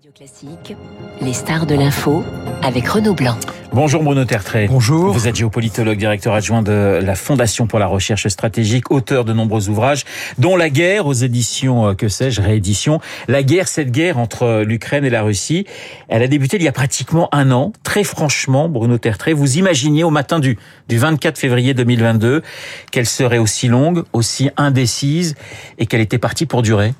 Radio Classique, les stars de l'info avec Renaud Blanc. Bonjour Bruno Tertrais. Bonjour. Vous êtes géopolitologue, directeur adjoint de la Fondation pour la recherche stratégique, auteur de nombreux ouvrages, dont La guerre aux éditions, euh, que sais-je, réédition. La guerre, cette guerre entre l'Ukraine et la Russie, elle a débuté il y a pratiquement un an. Très franchement, Bruno Tertrais, vous imaginiez au matin du, du 24 février 2022 qu'elle serait aussi longue, aussi indécise et qu'elle était partie pour durer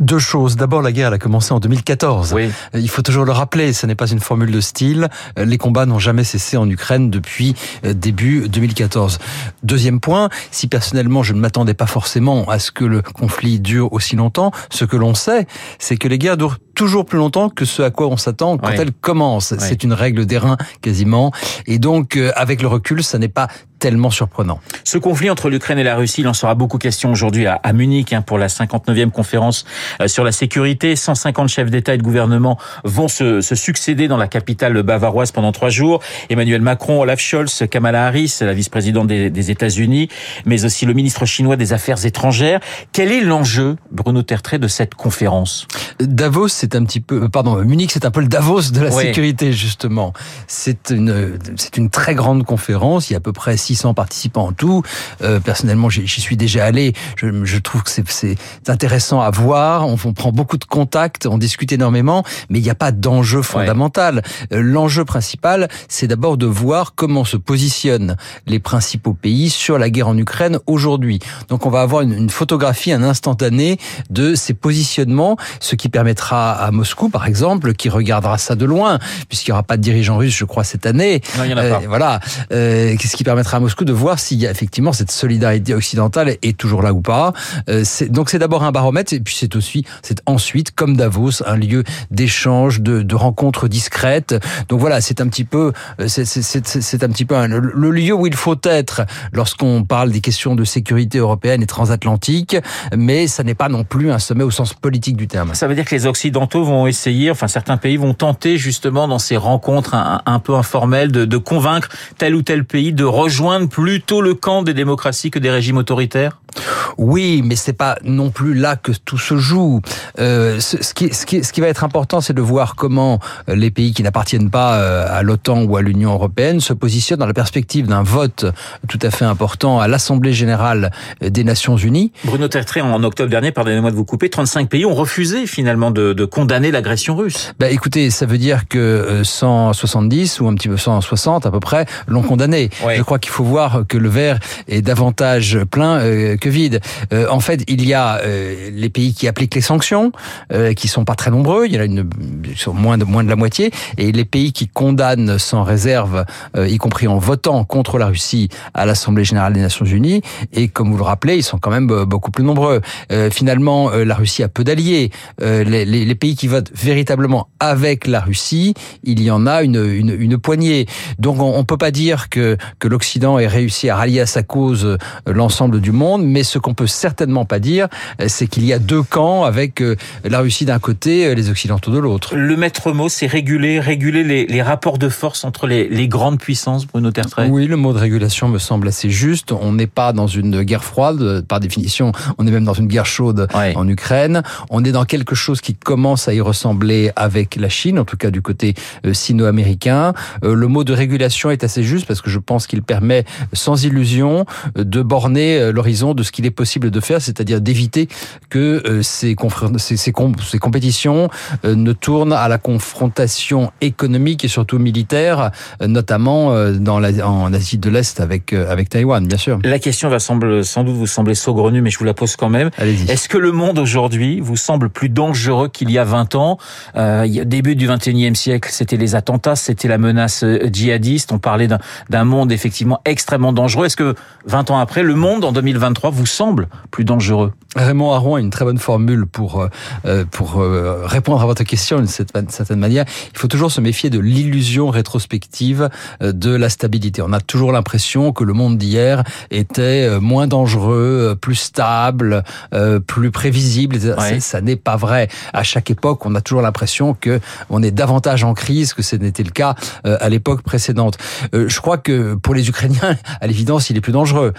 deux choses. D'abord, la guerre elle a commencé en 2014. Oui. Il faut toujours le rappeler, ce n'est pas une formule de style. Les combats n'ont jamais cessé en Ukraine depuis euh, début 2014. Deuxième point, si personnellement je ne m'attendais pas forcément à ce que le conflit dure aussi longtemps, ce que l'on sait, c'est que les guerres durent toujours plus longtemps que ce à quoi on s'attend quand elles commencent. C'est une règle d'airain quasiment. Et donc, euh, avec le recul, ça n'est pas tellement surprenant. Ce conflit entre l'Ukraine et la Russie, il en sera beaucoup question aujourd'hui à, Munich hein, pour la 59e conférence euh, sur la sécurité. 150 chefs d'État et de gouvernement vont se, se, succéder dans la capitale bavaroise pendant trois jours. Emmanuel Macron, Olaf Scholz, Kamala Harris, la vice-présidente des, des États-Unis, mais aussi le ministre chinois des Affaires étrangères. Quel est l'enjeu, Bruno Tertrais, de cette conférence? Davos, c'est un petit peu, euh, pardon, Munich, c'est un peu le Davos de la sécurité justement. C'est une, c'est une très grande conférence. Il y a à peu près 600 participants en tout. Euh, personnellement, j'y suis déjà allé. Je, je trouve que c'est intéressant à voir. On, on, prend beaucoup de contacts, on discute énormément, mais il n'y a pas d'enjeu fondamental. Ouais. Euh, L'enjeu principal, c'est d'abord de voir comment se positionnent les principaux pays sur la guerre en Ukraine aujourd'hui. Donc, on va avoir une, une, photographie, un instantané de ces positionnements, ce qui permettra à Moscou, par exemple, qui regardera ça de loin, puisqu'il n'y aura pas de dirigeant russe, je crois, cette année. Non, il y en a pas. Euh, voilà. Euh, ce qui permettra à Moscou de voir s'il y a effectivement cette solidarité occidentale est toujours là ou pas. Euh, donc c'est d'abord un baromètre et puis c'est aussi, c'est ensuite, comme Davos, un lieu d'échange, de, rencontres discrètes. Donc voilà, c'est un petit peu, euh, c'est un petit peu le lieu où il faut être lorsqu'on parle des questions de sécurité européenne et transatlantique, mais ça n'est pas non plus un sommet au sens politique du terme. Ça veut dire que les Occidentaux vont essayer, enfin certains pays vont tenter justement dans ces rencontres un, peu informelles de convaincre tel ou tel pays de rejoindre plutôt le camp des démocraties que des régimes autoritaires? Oui, mais c'est pas non plus là que tout se joue. Euh, ce, ce, qui, ce, qui, ce qui va être important, c'est de voir comment les pays qui n'appartiennent pas euh, à l'OTAN ou à l'Union européenne se positionnent dans la perspective d'un vote tout à fait important à l'Assemblée générale des Nations unies. Bruno Tertrais, en octobre dernier, pardonnez-moi de vous couper, 35 pays ont refusé finalement de, de condamner l'agression russe. Bah, écoutez, ça veut dire que 170 ou un petit peu 160 à peu près l'ont condamné. Ouais. Je crois qu'il faut voir que le verre est davantage plein euh, vide. Euh, en fait, il y a euh, les pays qui appliquent les sanctions, euh, qui sont pas très nombreux. Il y en a une, sont moins de la moitié, et les pays qui condamnent sans réserve, euh, y compris en votant contre la Russie à l'Assemblée générale des Nations Unies. Et comme vous le rappelez, ils sont quand même beaucoup plus nombreux. Finalement, la Russie a peu d'alliés. Les, pays qui votent véritablement avec la Russie, il y en a une, poignée. Donc, on, on peut pas dire que l'Occident ait réussi à rallier à sa cause l'ensemble du monde, mais ce qu'on peut certainement pas dire, c'est qu'il y a deux camps avec la Russie d'un côté, les Occidentaux de l'autre. Le maître mot, c'est réguler, réguler les, les, rapports de force entre les, les grandes puissances, Bruno Tertrais. Oui, le mot de régulation me semble assez juste. On n'est pas dans une guerre froide, par définition, on est même dans une guerre chaude ouais. en Ukraine. On est dans quelque chose qui commence à y ressembler avec la Chine, en tout cas du côté sino-américain. Le mot de régulation est assez juste parce que je pense qu'il permet, sans illusion, de borner l'horizon de ce qu'il est possible de faire, c'est-à-dire d'éviter que euh, ces, ces, ces, comp ces, compétitions euh, ne tournent à la confrontation économique et surtout militaire, euh, notamment dans la, en Asie de l'Est avec, avec Taïwan, bien sûr. La question va semble, sans doute vous sembler saugrenue, mais je vous la pose quand même. Est-ce que le monde aujourd'hui vous semble plus dangereux qu'il y a 20 ans? Euh, Début du 21e siècle, c'était les attentats, c'était la menace djihadiste, on parlait d'un monde effectivement extrêmement dangereux. Est-ce que 20 ans après, le monde en 2023 vous semble plus dangereux Raymond Aron a une très bonne formule pour euh, pour euh, répondre à votre question d'une certaine manière. Il faut toujours se méfier de l'illusion rétrospective euh, de la stabilité. On a toujours l'impression que le monde d'hier était moins dangereux, plus stable, plus prévisible. Ouais. Ça n'est pas vrai. À chaque époque, on a toujours l'impression que on est davantage en crise que ce n'était le cas à l'époque précédente. Je crois que pour les Ukrainiens, à l'évidence, il est plus dangereux.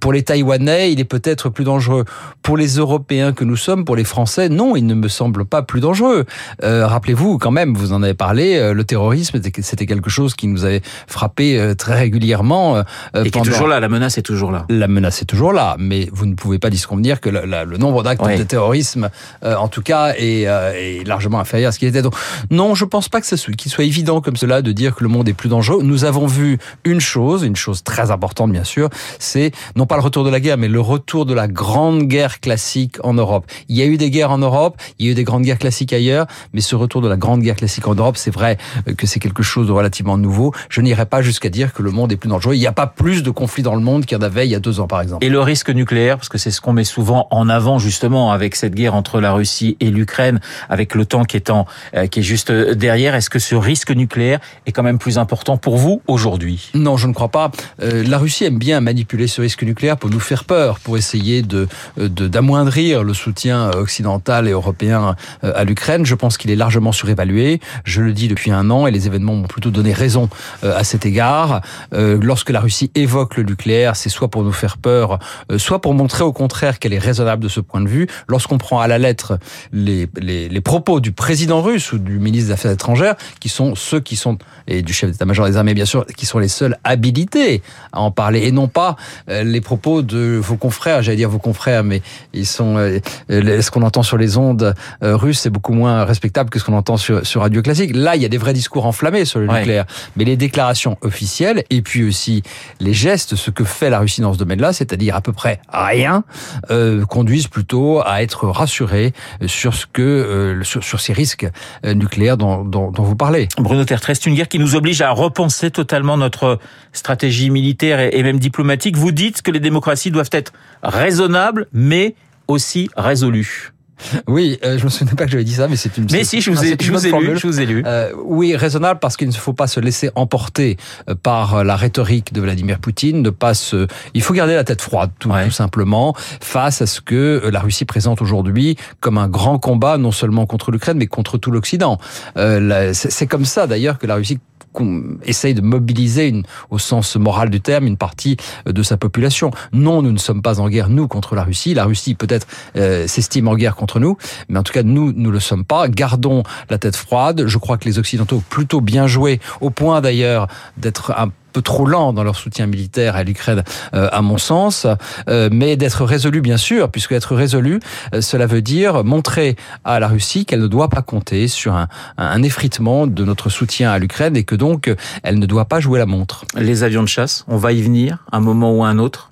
Pour les Taïwanais, il est peut-être plus dangereux. Pour les Européens que nous sommes, pour les Français, non, il ne me semble pas plus dangereux. Euh, rappelez-vous quand même, vous en avez parlé, le terrorisme, c'était quelque chose qui nous avait frappé très régulièrement. Et qui est toujours là, la menace est toujours là. La menace est toujours là, mais vous ne pouvez pas disconvenir que le, nombre d'actes de terrorisme, en tout cas, est, est, largement inférieur à ce qu'il était. Donc, non, je pense pas que ce qu'il soit évident comme cela de dire que le monde est plus dangereux. Nous avons vu une chose, une chose très importante bien sûr, c'est non pas le retour de la guerre, mais le retour de la grande guerre classique en Europe. Il y a eu des guerres en Europe, il y a eu des grandes guerres classiques ailleurs, mais ce retour de la grande guerre classique en Europe, c'est vrai que c'est quelque chose de relativement nouveau. Je n'irai pas jusqu'à dire que le monde est plus dangereux. Il n'y a pas plus de conflits dans le monde qu'il y en avait il y a deux ans par exemple. Et le risque nucléaire, parce que c'est ce qu'on met souvent en avant justement avec cette guerre entre la Russie et l'Ukraine, avec l'OTAN qui est en, euh, qui est juste derrière. Est-ce que ce risque nucléaire est quand même plus important pour vous aujourd'hui? Non, je ne crois pas. Euh, la Russie aime bien manipuler ce risque nucléaire pour nous faire peur, pour essayer de d'amoindrir le soutien occidental et européen euh, à l'Ukraine. Je pense qu'il est largement surévalué. Je le dis depuis un an et les événements m'ont plutôt donné raison euh, à cet égard. Lorsque la Russie évoque le nucléaire, c'est soit pour nous faire peur, soit pour montrer au contraire qu'elle est raisonnable de ce point de vue. Lorsqu'on prend à la lettre les, les, les propos du président russe ou du ministre des Affaires étrangères, qui sont ceux qui sont, et du chef d'état-major des armées bien sûr, qui sont les seuls habilités à en parler, et non pas euh, les propos de vos confrères, j'allais dire vos confrères, mais ils sont, euh, ce qu'on entend sur les ondes euh, russes, c'est beaucoup moins respectable que ce qu'on entend sur, sur Radio Classique. Là, il y a des vrais discours enflammés sur le nucléaire, mais les déclarations officielles, et puis aussi les gestes, ce que fait la Russie dans ce domaine-là, c'est-à-dire à peu près rien, conduisent plutôt à être rassurés sur ce que, sur, sur ces risques nucléaires dont, dont, dont vous parlez. Bruno Tertre, c'est une guerre qui nous oblige à repenser totalement notre stratégie militaire et même diplomatique. Vous dites que les démocraties doivent être raisonnables, mais aussi résolues. Oui, euh, je me souviens pas que j'avais dit ça, mais c'est une. Mais si, je vous ai, je vous ai lu, je vous ai lu. Euh, oui, raisonnable parce qu'il ne faut pas se laisser emporter euh, par la rhétorique de Vladimir Poutine, ne pas se. Il faut garder la tête froide, tout, tout simplement, face à ce que euh, la Russie présente aujourd'hui comme un grand combat, non seulement contre l'Ukraine, mais contre tout l'Occident. Euh, c'est comme ça d'ailleurs que la Russie essaye de mobiliser au sens moral du terme une partie de sa population. Non, nous ne sommes pas en guerre, nous, contre la Russie. La Russie peut-être euh, s'estime en guerre contre nous, mais en tout cas, nous, nous le sommes pas. Gardons la tête froide. Je crois que les Occidentaux ont plutôt bien joué, au point d'ailleurs d'être un trop lent dans leur soutien militaire à l'Ukraine, euh, à mon sens, euh, mais d'être résolu, bien sûr, puisque être résolu, euh, cela veut dire montrer à la Russie qu'elle ne doit pas compter sur un, un effritement de notre soutien à l'Ukraine et que donc elle ne doit pas jouer la montre. Les avions de chasse, on va y venir, un moment ou un autre?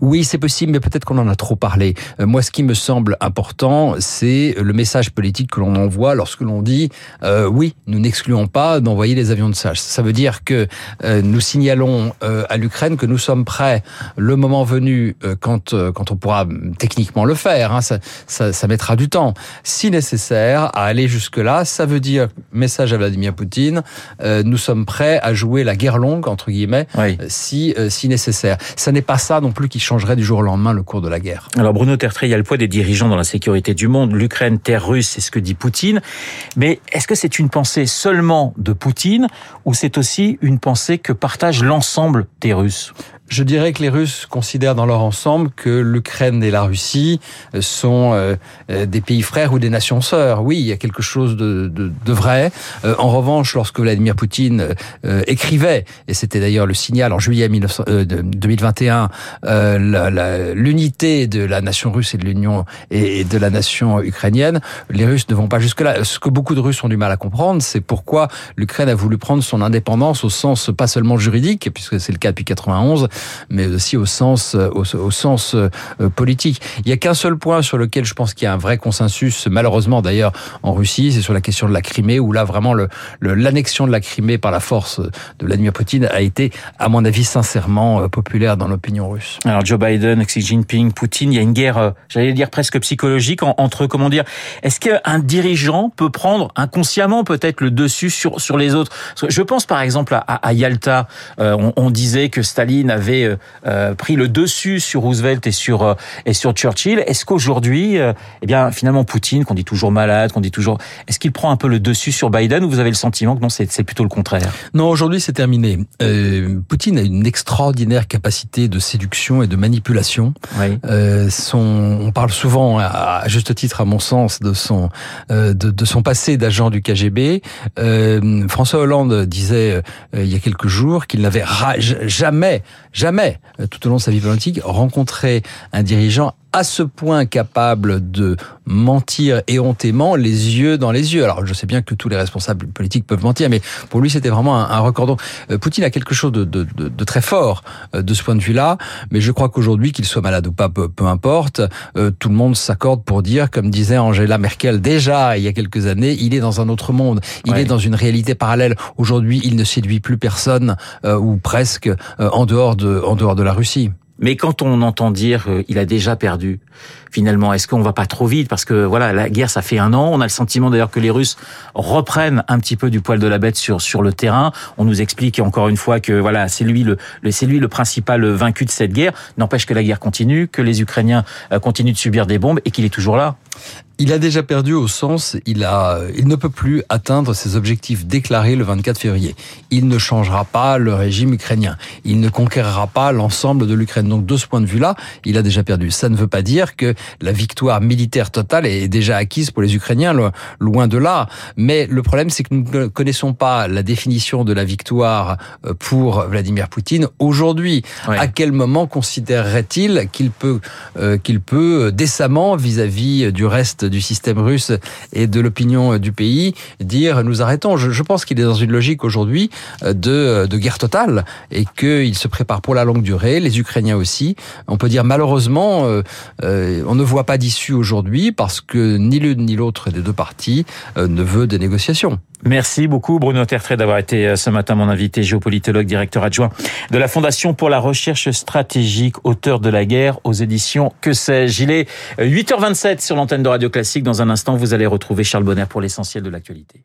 Oui, c'est possible, mais peut-être qu'on en a trop parlé. Euh, moi, ce qui me semble important, c'est le message politique que l'on envoie lorsque l'on dit euh, oui, nous n'excluons pas d'envoyer des avions de chasse. Ça veut dire que euh, nous signalons à l'Ukraine que nous sommes prêts, le moment venu, quand quand on pourra techniquement le faire. Hein, ça, ça, ça, mettra du temps, si nécessaire, à aller jusque là. Ça veut dire message à Vladimir Poutine nous sommes prêts à jouer la guerre longue entre guillemets, si si nécessaire. Ça n'est pas ça non plus qui changerait du jour au lendemain le cours de la guerre. Alors Bruno Tertré, il y a le poids des dirigeants dans la sécurité du monde. L'Ukraine, terre russe, c'est ce que dit Poutine. Mais est-ce que c'est une pensée seulement de Poutine ou c'est aussi une pensée que partage l'ensemble des Russes? Je dirais que les Russes considèrent dans leur ensemble que l'Ukraine et la Russie euh, sont euh, euh, des pays frères ou des nations sœurs. Oui, il y a quelque chose de, de, de vrai. En revanche, lorsque Vladimir Poutine écrivait, et c'était d'ailleurs le signal en juillet 19, 2021, l'unité de la nation russe et de l'Union et de la nation ukrainienne, les Russes ne vont pas jusque-là. Ce que beaucoup de Russes ont du mal à comprendre, c'est pourquoi l'Ukraine a voulu prendre son indépendance au sens pas seulement juridique, puisque c'est le cas depuis 91, mais aussi au sens, euh, au, sens euh, politique. Il n'y a qu'un seul point sur lequel je pense qu'il y a un vrai consensus, malheureusement d'ailleurs en Russie, c'est sur la question de la Crimée, où là vraiment l'annexion le, de la Crimée par la force de Vladimir Poutine a été, à mon avis, sincèrement euh, populaire dans l'opinion russe. Alors Joe Biden, Xi Jinping, Poutine, il y a une guerre, j'allais dire presque psychologique entre, comment dire, est-ce qu'un dirigeant peut prendre inconsciemment peut-être le dessus sur sur les autres? Je pense par exemple à, à Yalta, on, on disait que Staline avait avait pris le dessus sur Roosevelt et sur et sur Churchill. Est-ce qu'aujourd'hui, eh bien finalement Poutine, qu'on dit toujours malade, qu'on dit toujours, est-ce qu'il prend un peu le dessus sur Biden ou vous avez le sentiment que non, c'est plutôt le contraire? Non, aujourd'hui c'est terminé. Poutine a une extraordinaire capacité de séduction et de manipulation. Oui. son, on parle souvent, à, juste titre à mon sens, de son de, de son passé d'agent du KGB. Euh, François Hollande disait euh, il y a quelques jours qu'il n'avait jamais, jamais, euh, tout au long de sa vie politique, rencontré un dirigeant à ce point capable de mentir éhontément les yeux dans les yeux. Alors je sais bien que tous les responsables politiques peuvent mentir, mais pour lui c'était vraiment un, record. Donc Poutine a quelque chose de, de, de, très fort de ce point de vue-là, mais je crois qu'aujourd'hui, qu'il soit malade ou pas, peu, peu importe, tout le monde s'accorde pour dire, comme disait Angela Merkel déjà il y a quelques années, il est dans un autre monde, il est dans une réalité parallèle. Aujourd'hui, il ne séduit plus personne euh, ou presque euh, en dehors de en dehors de la Russie. Mais quand on entend dire euh, il a déjà perdu, finalement, est-ce qu'on va pas trop vite? Parce que voilà, la guerre, ça fait un an. On a le sentiment d'ailleurs que les Russes reprennent un petit peu du poil de la bête sur sur le terrain. On nous explique encore une fois que voilà, c'est lui le, c'est lui le principal vaincu de cette guerre. N'empêche que la guerre continue, que les Ukrainiens continuent de subir des bombes et qu'il est toujours là. Il a déjà perdu au sens, il a, il ne peut plus atteindre ses objectifs déclarés le 24 février. Il ne changera pas le régime ukrainien. Il ne conquérera pas l'ensemble de l'Ukraine. Donc, de ce point de vue-là, il a déjà perdu. Ça ne veut pas dire que la victoire militaire totale est déjà acquise pour les Ukrainiens, loin de là. Mais le problème, c'est que nous ne connaissons pas la définition de la victoire euh, pour Vladimir Poutine aujourd'hui. À quel moment considérerait-il qu'il peut, euh, qu'il peut décemment vis-à-vis du reste du système russe et de l'opinion du pays dire nous arrêtons. Je, pense qu'il est dans une logique aujourd'hui de, de guerre totale et qu'il se prépare pour la longue durée, les Ukrainiens aussi. On peut dire malheureusement, euh, euh, on ne voit pas d'issue aujourd'hui parce que ni l'une ni l'autre des deux parties euh, ne veut des négociations. Merci beaucoup Bruno Tertrais d'avoir été ce matin mon invité, géopolitologue, directeur adjoint de la Fondation pour la recherche stratégique, auteur de la guerre aux éditions Que sais-je. Il est 8h27 sur l'antenne de Radio Classique. Dans un instant, vous allez retrouver Charles Bonner pour l'essentiel de l'actualité.